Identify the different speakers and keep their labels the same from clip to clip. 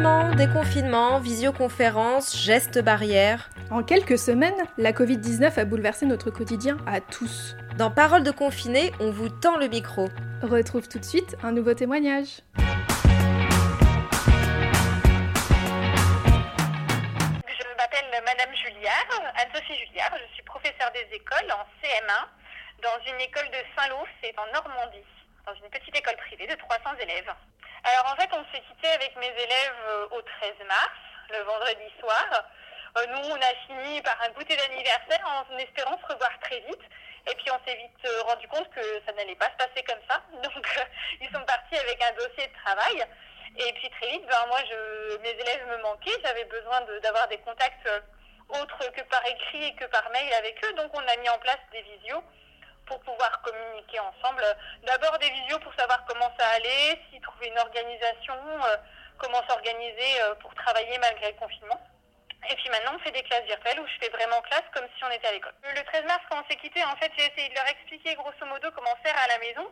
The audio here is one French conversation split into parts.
Speaker 1: Confinement, déconfinement, visioconférence, gestes barrières.
Speaker 2: En quelques semaines, la Covid-19 a bouleversé notre quotidien à tous.
Speaker 1: Dans Parole de confiné, on vous tend le micro.
Speaker 2: Retrouve tout de suite un nouveau témoignage.
Speaker 3: Je m'appelle Madame Julliard, Anne-Sophie Julliard, je suis professeure des écoles en CM1 dans une école de Saint-Lô, c'est en Normandie, dans une petite école privée de 300 élèves. Alors en fait, on s'est quitté avec mes élèves euh, au 13 mars, le vendredi soir. Euh, nous, on a fini par un goûter d'anniversaire en espérant se revoir très vite. Et puis on s'est vite euh, rendu compte que ça n'allait pas se passer comme ça. Donc ils sont partis avec un dossier de travail. Et puis très vite, ben, moi, je, mes élèves me manquaient. J'avais besoin d'avoir des contacts autres que par écrit et que par mail avec eux. Donc on a mis en place des visios pour pouvoir communiquer ensemble. D'abord des visios pour savoir comment ça allait, une organisation, euh, comment s'organiser euh, pour travailler malgré le confinement. Et puis maintenant, on fait des classes virtuelles où je fais vraiment classe comme si on était à l'école. Le 13 mars, quand on s'est quitté, en fait, j'ai essayé de leur expliquer grosso modo comment faire à la maison.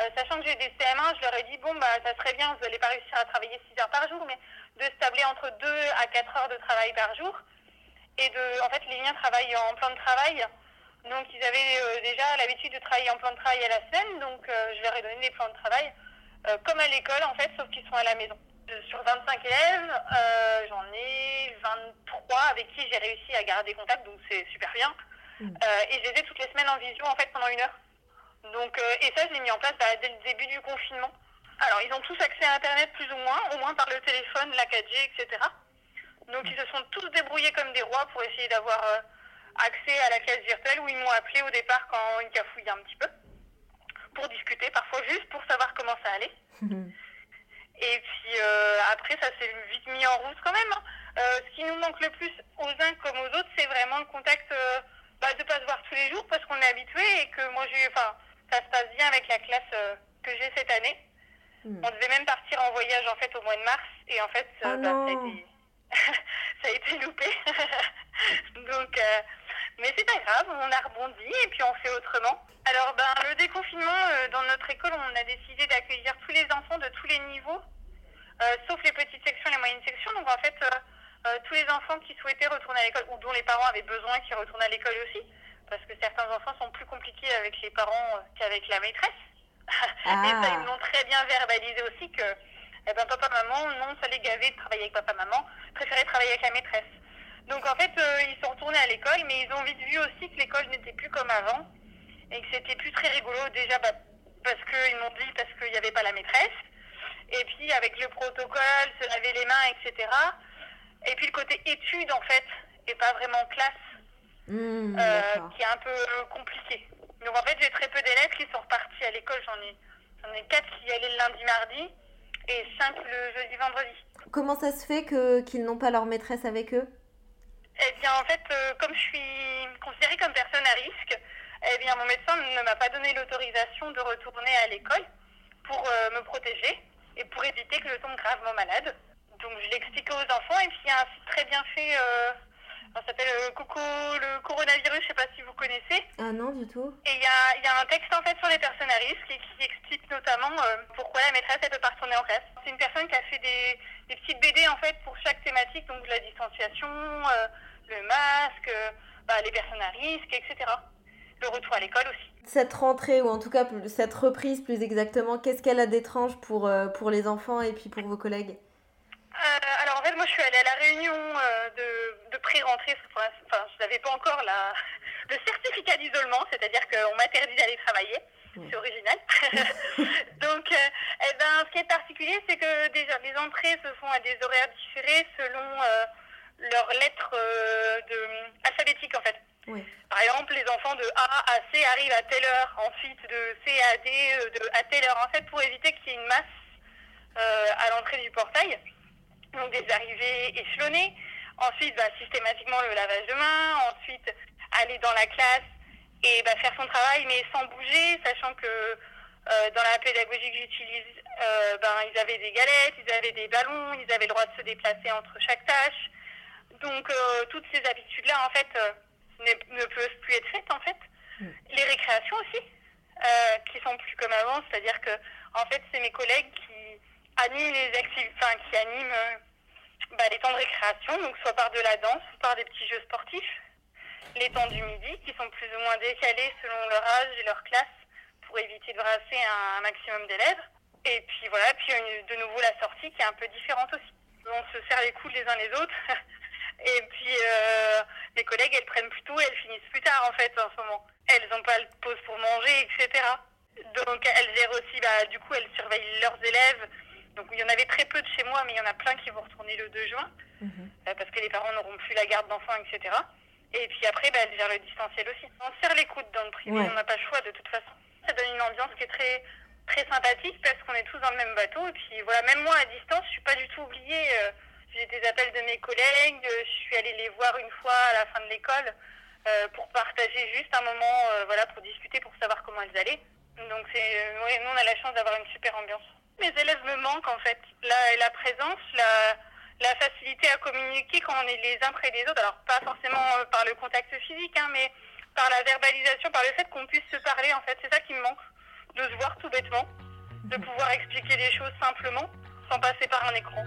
Speaker 3: Euh, sachant que j'ai des CM1, je leur ai dit, bon, bah, ça serait bien, vous n'allez pas réussir à travailler 6 heures par jour, mais de se tabler entre 2 à 4 heures de travail par jour. Et de, en fait, les liens travaillent en plan de travail. Donc ils avaient déjà l'habitude de travailler en plan de travail à la semaine, donc je leur ai donné des plans de travail euh, comme à l'école en fait, sauf qu'ils sont à la maison. Sur 25 élèves, j'en ai 23 avec qui j'ai réussi à garder contact, donc c'est super bien. Mm. et je les ai toutes les semaines en visio en fait pendant une heure. Donc, et ça, je l'ai mis en place bah, dès le début du confinement. Alors, ils ont tous accès à Internet plus ou moins, au moins par le téléphone, la 4G, etc. Donc, ils se sont tous débrouillés comme des rois pour essayer d'avoir accès à la classe virtuelle où ils m'ont appelé au départ quand ils cafouillaient un petit peu pour discuter, parfois juste pour savoir comment ça allait. Et puis euh, après, ça s'est vite mis en route quand même. Hein. Euh, ce qui nous manque le plus aux uns comme aux autres, c'est vraiment le contact euh, bah, de ne pas se voir tous les jours parce qu'on est habitué et que moi, j'ai, enfin, ça se passe bien avec la classe que j'ai cette année. Hmm. On devait même partir en voyage en fait au mois de mars et en fait,
Speaker 1: oh
Speaker 3: bah, ça, a été... ça a été loupé. Donc, mais c'est pas grave, on a rebondi et puis on fait autrement. Alors, le déconfinement, euh, dans notre école, on a décidé d'accueillir tous les enfants de tous les niveaux, euh, sauf les petites sections et les moyennes sections. Donc, en fait, euh, tous les enfants qui souhaitaient retourner à l'école ou dont les parents avaient besoin qu'ils retournent à l'école aussi, parce que certains enfants sont plus compliqués avec les parents qu'avec la maîtresse. Ah. et ça, ils m'ont très bien verbalisé aussi que eh ben, papa, maman, non, ça les gavait de travailler avec papa, maman, préféraient travailler avec la maîtresse. Donc en fait, euh, ils sont retournés à l'école, mais ils ont vite vu aussi que l'école n'était plus comme avant et que c'était plus très rigolo déjà bah, parce qu'ils m'ont dit parce qu'il n'y avait pas la maîtresse. Et puis avec le protocole, se laver les mains, etc. Et puis le côté études en fait, et pas vraiment classe,
Speaker 1: mmh,
Speaker 3: euh, qui est un peu compliqué. Donc en fait, j'ai très peu d'élèves qui sont repartis à l'école. J'en ai, j'en ai 4 qui allaient le lundi, mardi et 5 le jeudi, vendredi.
Speaker 1: Comment ça se fait que, qu'ils n'ont pas leur maîtresse avec eux?
Speaker 3: Eh bien, en fait, euh, comme je suis considérée comme personne à risque, eh bien, mon médecin ne m'a pas donné l'autorisation de retourner à l'école pour euh, me protéger et pour éviter que je tombe gravement malade. Donc, je l'ai expliqué aux enfants et puis il y a un site très bien fait, euh, ça s'appelle Coco le coronavirus, je ne sais pas si vous connaissez.
Speaker 1: Ah non, du tout.
Speaker 3: Et il y a, y a, un texte en fait sur les personnes à risque et qui explique notamment pourquoi la maîtresse elle peut pas retourner en classe. C'est une personne qui a fait des, des, petites BD en fait pour chaque thématique, donc la distanciation, le masque, bah, les personnes à risque, etc. Le retour à l'école aussi.
Speaker 1: Cette rentrée, ou en tout cas cette reprise plus exactement, qu'est-ce qu'elle a d'étrange pour, euh, pour les enfants et puis pour vos collègues?
Speaker 3: Euh, alors en fait, moi je suis allée à la réunion euh, de, de pré-rentrée, enfin je n'avais pas encore la, le certificat d'isolement, c'est-à-dire qu'on m'interdit d'aller travailler, c'est original. Donc eh ben, ce qui est particulier, c'est que déjà les entrées se font à des horaires différés selon leurs lettres de, alphabétiques en fait. Par exemple, les enfants de A à C arrivent à telle heure, ensuite de C à D euh, de, à telle heure, en fait, pour éviter qu'il y ait une masse euh, à l'entrée du portail. Donc des arrivées échelonnées. Ensuite, bah, systématiquement le lavage de main. Ensuite, aller dans la classe et bah, faire son travail, mais sans bouger, sachant que dans la pédagogie que j'utilise, ben, ils avaient des galettes, ils avaient des ballons, ils avaient le droit de se déplacer entre chaque tâche. Donc euh, toutes ces habitudes-là, en fait, euh, ne, peuvent plus être faites, en fait. Mm. Les récréations aussi, euh, qui sont plus comme avant, c'est-à-dire que, en fait, c'est mes collègues qui animent les activités, enfin, qui animent bah, les temps de récréation, donc soit par de la danse, soit par des petits jeux sportifs. Les temps du midi, qui sont plus ou moins décalés selon leur âge et leur classe, pour éviter de brasser un maximum d'élèves. Et puis voilà, puis de nouveau la sortie qui est un peu différente aussi. On se serre les coudes les uns les autres. Et puis euh, les collègues, elles prennent plus tôt et elles finissent plus tard en fait en ce moment. Elles n'ont pas de pause pour manger, etc. Donc elles gèrent aussi, bah, du coup, elles surveillent leurs élèves. Donc il y en avait très peu de chez moi, mais il y en a plein qui vont retourner le 2 juin, mhm. euh, parce que les parents n'auront plus la garde d'enfants, etc. Et puis après, bah, elles gèrent le distanciel aussi. On serre les coudes dans le privé, on n'a pas le choix de toute façon. Ça donne une ambiance qui est très très sympathique parce qu'on est tous dans le même bateau. Et puis voilà, même moi à distance, je suis pas du tout oubliée. Euh, j'ai des appels de mes collègues, je suis allée les voir une fois à la fin de l'école euh, pour partager juste un moment, voilà, pour discuter, pour savoir comment elles allaient. Donc c'est, nous on a la chance d'avoir une super ambiance. Mes élèves me manquent en fait. La, la présence, la, la facilité à communiquer quand on est les uns près des autres. Alors pas forcément euh, par le contact physique, hein, mais par la verbalisation, par le fait qu'on puisse se parler en fait. C'est ça qui me manque, de se voir tout bêtement, de pouvoir expliquer les choses simplement, sans passer par un écran.